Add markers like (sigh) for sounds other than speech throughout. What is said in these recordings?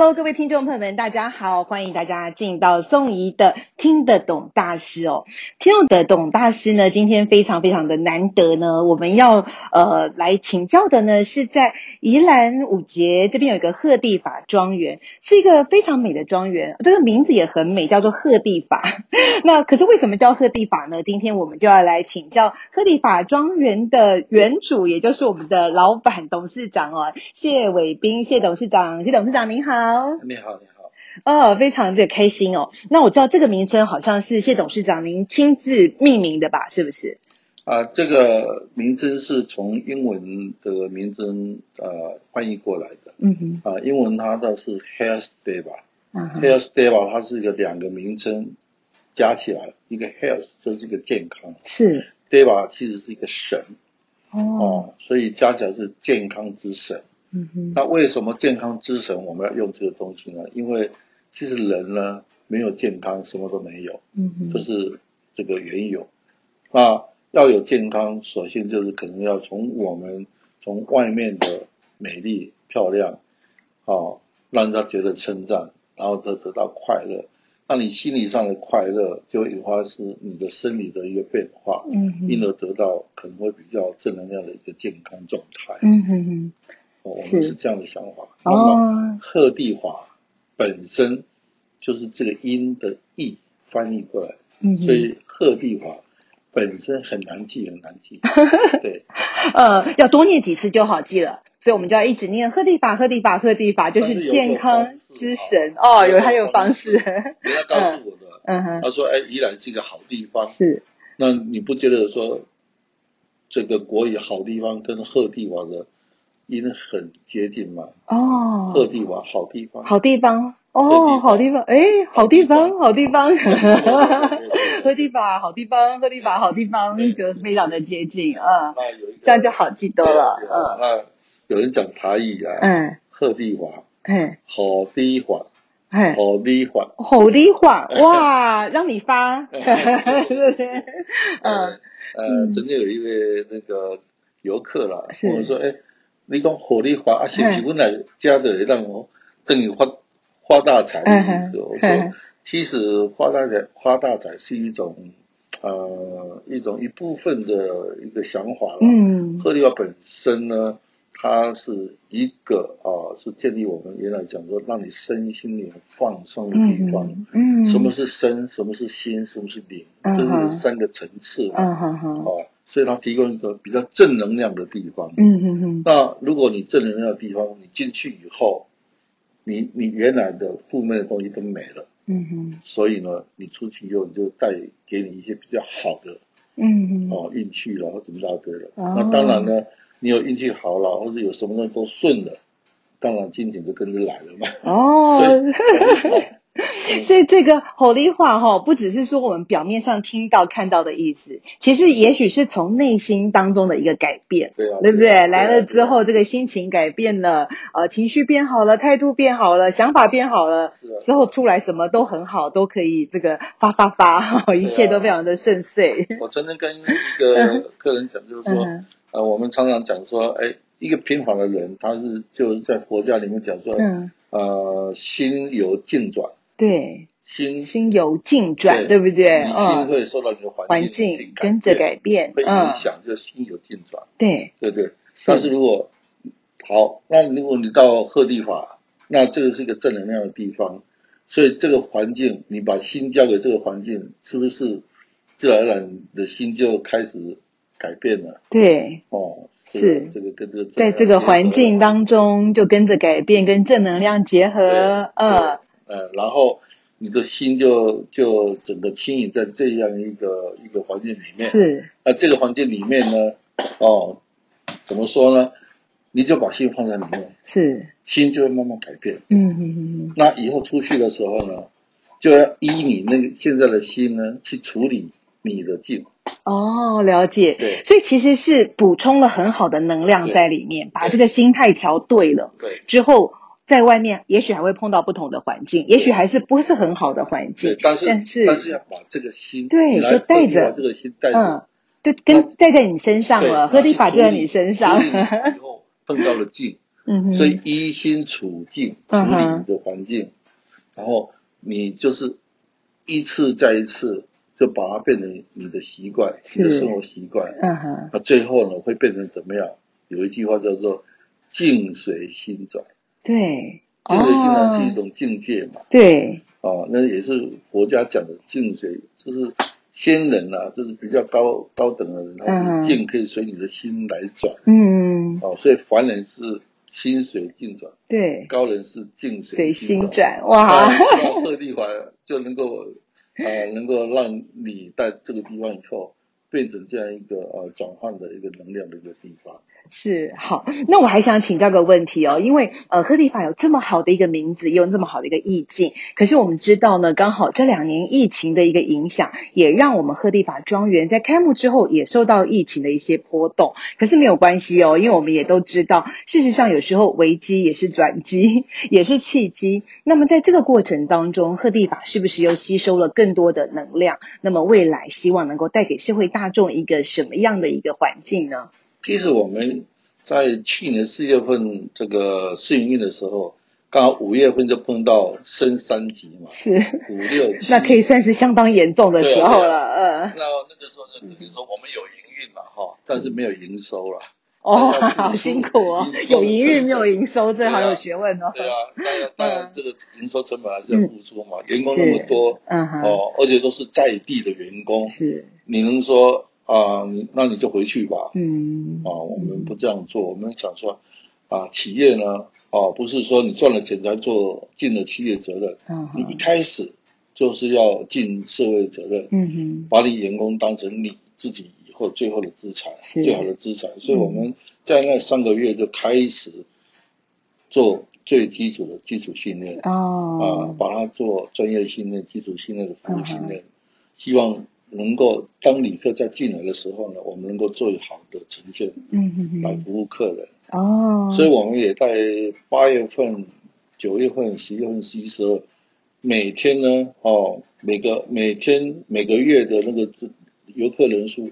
Hello，各位听众朋友们，大家好，欢迎大家进到宋怡的听得懂大师哦。听得懂大师呢，今天非常非常的难得呢。我们要呃来请教的呢，是在宜兰五结这边有一个鹤地法庄园，是一个非常美的庄园，这个名字也很美，叫做鹤地法。(laughs) 那可是为什么叫鹤地法呢？今天我们就要来请教鹤地法庄园的园主，也就是我们的老板董事长哦，谢伟彬，谢董事长，谢董事长您。好，你好，你好，哦，非常的开心哦。那我知道这个名称好像是谢董事长您亲自命名的吧？是不是？啊，这个名称是从英文的名称呃翻译过来的。嗯哼。啊，英文它的是 Health Deva。嗯哼。health day 吧它是一个两个名称加起来，一个 Health 就是一个健康。是。Deva 其实是一个神。哦。哦，所以加起来是健康之神。嗯哼，那为什么健康之神我们要用这个东西呢？因为其实人呢没有健康，什么都没有。嗯哼，这是这个缘由。那要有健康，首先就是可能要从我们从外面的美丽漂亮，哦，让人家觉得称赞，然后得得到快乐。那你心理上的快乐，就引发是你的生理的一个变化，嗯哼，因而得到可能会比较正能量的一个健康状态。嗯哼哼。我们是这样的想法。那么鹤地法本身就是这个音的译翻译过来，嗯，所以鹤地法本身很难记，很难记。(laughs) 对，呃，要多念几次就好记了。所以我们就要一直念鹤地法，鹤地法，鹤地法，就是健康之神哦。有他有方式，人家告诉我的，嗯哼，他说：“哎，宜兰是一个好地方。”是。那你不觉得说这个国语好地方跟鹤地法的？音很接近嘛？哦，鹤地瓦好地方，好地方哦，好地方，哎，好地方，好地方，鹤地法好地方，鹤地法好地方，就非常的接近啊。这样就好记多了。嗯，那有人讲台语啊，嗯，鹤地瓦，嗯，好地法，嗯，好地法，好地法，(laughs) 哇，让你发，(laughs) 对不对？嗯，呃，曾经有一位那个游客啦，我说，哎。你讲鹤地法啊，是不是本来加的让我等于发发大财的意思？我说，其实发大财发大财是一种呃一种一部分的一个想法了。嗯，鹤地法本身呢，它是一个啊，是建立我们原来讲说让你身心灵放松的地方。嗯，什么是身？什么是心？什么是灵？这是三个层次。嗯哼哼。啊。所以它提供一个比较正能量的地方。嗯嗯嗯。那如果你正能量的地方，你进去以后，你你原来的负面的东西都没了。嗯哼。所以呢，你出去以后，你就带给你一些比较好的。嗯嗯。哦，运气了，或怎么着对了。哦。那当然呢，你有运气好了，或者有什么东西都顺了，当然金钱就跟着来了嘛。哦。(laughs) 所以。(laughs) 所以这个鹤地法哈，不只是说我们表面上听到看到的意思，其实也许是从内心当中的一个改变，对啊，对不对？对啊，来了之后，这个心情改变了，呃，情绪变好了，态度变好了，想法变好了，啊，之后出来什么都很好，都可以这个发发发，(laughs) 一切都非常的顺遂。我曾经跟一个 (laughs) 客人讲，就是说，呃，我们常常讲说，哎，一个平凡的人，他是就是在佛教里面讲说，嗯，呃，心由境转。对，心心由境转，对不对？你心会受到你的环境，环境跟着改变，会影响，就心由境转。对，对对。但是如果好，那如果你到鹤地法，那这个是一个正能量的地方，所以这个环境，你把心交给这个环境，是不是自然而然的心就开始改变了？对，哦，是这个跟这个在这个环境当中就跟着改变，跟正能量结合，嗯。呃，然后你的心就就整个轻盈在这样一个一个环境里面。是。那这个环境里面呢，哦，怎么说呢？你就把心放在里面，是心就会慢慢改变。嗯嗯嗯。那以后出去的时候呢，就要依你那个现在的心呢去处理你的境。哦，了解。对，所以其实是补充了很好的能量在里面，把这个心态调对了。对。之后在外面，也许还会碰到不同的环境，也许还是不是很好的环境。对，但是但是但是要把这个心对，就带着这个心带着。嗯。就跟带在你身上了，和你法就在你身上。以后碰到了境，嗯，所以一心处境处理你的环境，然后你就是一次再一次就把它变成你的习惯，你的生活习惯。嗯哼，那最后呢会变成怎么样？有一句话叫做“境随心转”。对，境随心转是一种境界嘛？对，哦，那也是佛家讲的境随，就是。仙人啊，就是比较高高等的人，他是境可以随你的心来转。嗯，哦，所以凡人是心随境转，对，高人是境随心转。哇，鹤立华就能够，呃，能够让你在这个地方以后变成这样一个呃转换的一个能量的一个地方。是好，那我还想请教个问题哦，因为呃，赫蒂法有这么好的一个名字，也有这么好的一个意境，可是我们知道呢，刚好这两年疫情的一个影响，也让我们赫蒂法庄园在开幕之后也受到疫情的一些波动。可是没有关系哦，因为我们也都知道，事实上有时候危机也是转机，(laughs) 也是契机。那么在这个过程当中，赫蒂法是不是又吸收了更多的能量？那么未来希望能够带给社会大众一个什么样的一个环境呢？其实我们在去年四月份这个试营运的时候，刚好五月份就碰到升三级嘛，是五六七，那可以算是相当严重的时候了。嗯、啊，那那个时候就等于说我们有营运了哈，但是没有营收了。哦，好辛苦哦，有营运没有营收，这好有学问哦。对啊，当然当然这个营收成本还是要付出嘛，员工那么多，嗯哦，而且都是在地的员工，是，你能说？啊，你那你就回去吧。嗯，啊，我们不这样做，我们想说，啊，企业呢，啊，不是说你赚了钱才做尽了企业责任，嗯，你一开始就是要尽社会责任，嗯哼，把你员工当成你自己以后最后的资产，最好的资产，所以我们在那三个月就开始做最基础的基础训练，哦，啊，把它做专业训练、基础训练的服务训练，希望。能够当旅客在进来的时候呢，我们能够最好的呈现，嗯嗯嗯，来服务客人。哦，所以我们也在八月份、九月份、十月份、十一、十二，每天呢，哦，每个每天每个月的那个游客人数，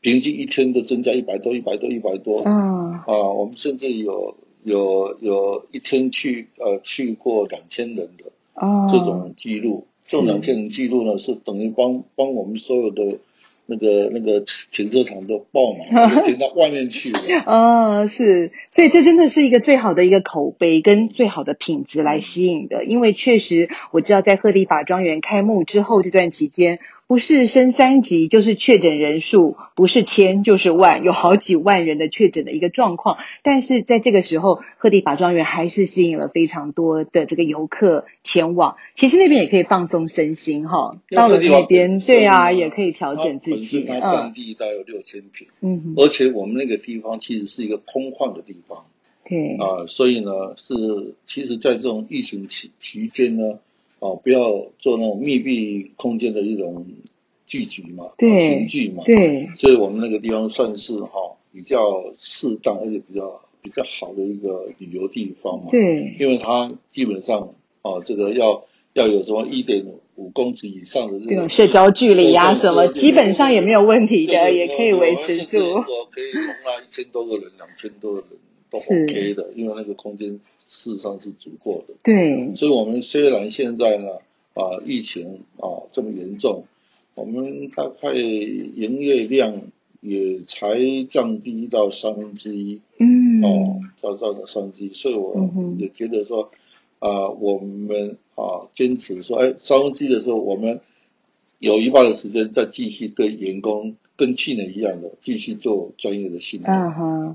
平均一天都增加一百多、一百多、一百多。嗯，啊，我们甚至有有有一天去呃去过两千人的哦这种记录。这两千人记录呢，是等于帮帮我们所有的那个那个停车场都爆满，(laughs) 停到外面去了。哦，是，所以这真的是一个最好的一个口碑跟最好的品质来吸引的，因为确实我知道在鹤立法庄园开幕之后这段期间。不是升三级，就是确诊人数不是千就是万，有好几万人的确诊的一个状况。但是在这个时候，鹤地法庄园还是吸引了非常多的这个游客前往。其实那边也可以放松身心哈，到了那边，对啊，也可以调整自己。它占地大概有六千平，嗯，而且我们那个地方其实是一个空旷的地方，对啊，所以呢是，其实，在这种疫情期期间呢。哦，不要做那种密闭空间的一种聚集嘛，对群聚嘛，对，所以我们那个地方算是哈、哦、比较适当，而且比较比较好的一个旅游地方嘛，对，因为它基本上哦，这个要要有什么一点五公尺以上的这种社交距离呀、啊，什么基本上也没有问题的，也可以维持住。我可以容纳一千多个人，两千多个人都 OK 的，因为那个空间。事实上是足够的，对，所以，我们虽然现在呢，啊，疫情啊这么严重，我们大概营业量也才降低到三分之一，嗯，哦，到到了三分之一，所以我也觉得说，啊，我们啊坚持说，哎，三分之一的时候，我们有一半的时间再继续对员工跟去年一样的继续做专业的训练，啊。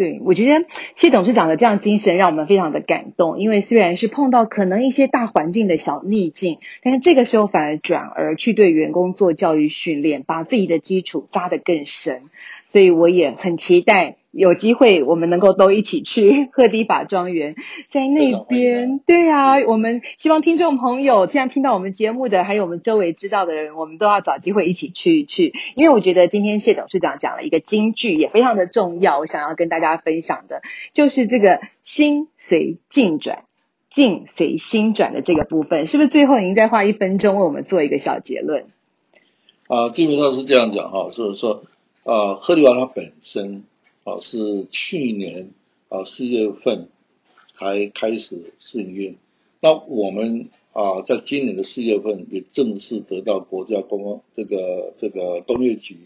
对，我觉得谢董事长的这样精神让我们非常的感动，因为虽然是碰到可能一些大环境的小逆境，但是这个时候反而转而去对员工做教育训练，把自己的基础扎得更深。所以我也很期待有机会，我们能够都一起去赫迪法庄园，(laughs) 在那边。对啊，我们希望听众朋友，这样听到我们节目的，还有我们周围知道的人，我们都要找机会一起去去。因为我觉得今天谢董事长讲了一个金句，也非常的重要，我想要跟大家分享的，就是这个心随境转，境随心转的这个部分，是不是？最后您再花一分钟为我们做一个小结论？啊，基本上是这样讲哈，就是说，啊，赫利瓦它本身。啊，是去年啊四月份才开始试营运。那我们啊，在今年的四月份也正式得到国家观光这个这个工业局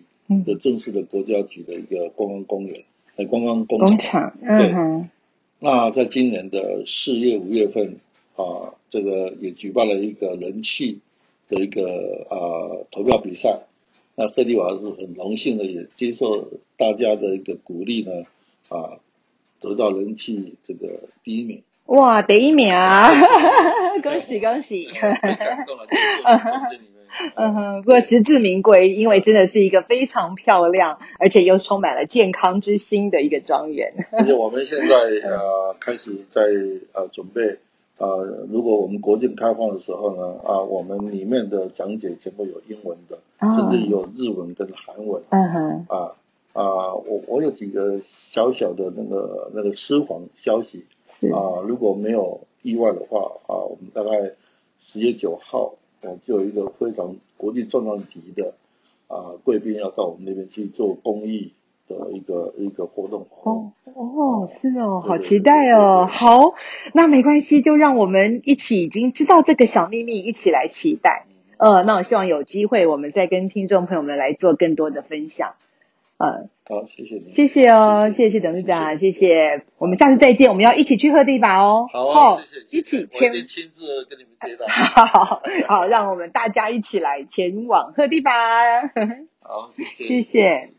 的正式的国家级的一个观光公园，呃、嗯，观光工厂。工厂，对。嗯、那在今年的四月五月份啊，这个也举办了一个人气的一个啊投票比赛。那赫迪瓦是很荣幸的，也接受大家的一个鼓励呢，啊，得到人气这个第一名。哇，第一名啊！(laughs) 恭喜恭喜！(laughs) (laughs) 嗯哼，不过实至名归，因为真的是一个非常漂亮，而且又充满了健康之心的一个庄园。而且我们现在呃开始在呃准备。啊、呃，如果我们国境开放的时候呢，啊，我们里面的讲解全部有英文的，哦、甚至有日文跟韩文。嗯哼。啊啊，我我有几个小小的那个那个私房消息。啊，如果没有意外的话，啊，我们大概十月九号，我、啊、就有一个非常国际重量级的啊贵宾要到我们那边去做公益。的一个一个活动哦哦是哦，好期待哦！好，那没关系，就让我们一起已经知道这个小秘密，一起来期待。呃，那我希望有机会，我们再跟听众朋友们来做更多的分享。呃，好，谢谢你，谢谢哦，谢谢董事长，谢谢。我们下次再见，我们要一起去赫地吧哦。好啊，谢谢，一起前亲自跟你们接待。(laughs) 好好，让我们大家一起来前往赫地吧。(laughs) 好，谢谢，谢谢。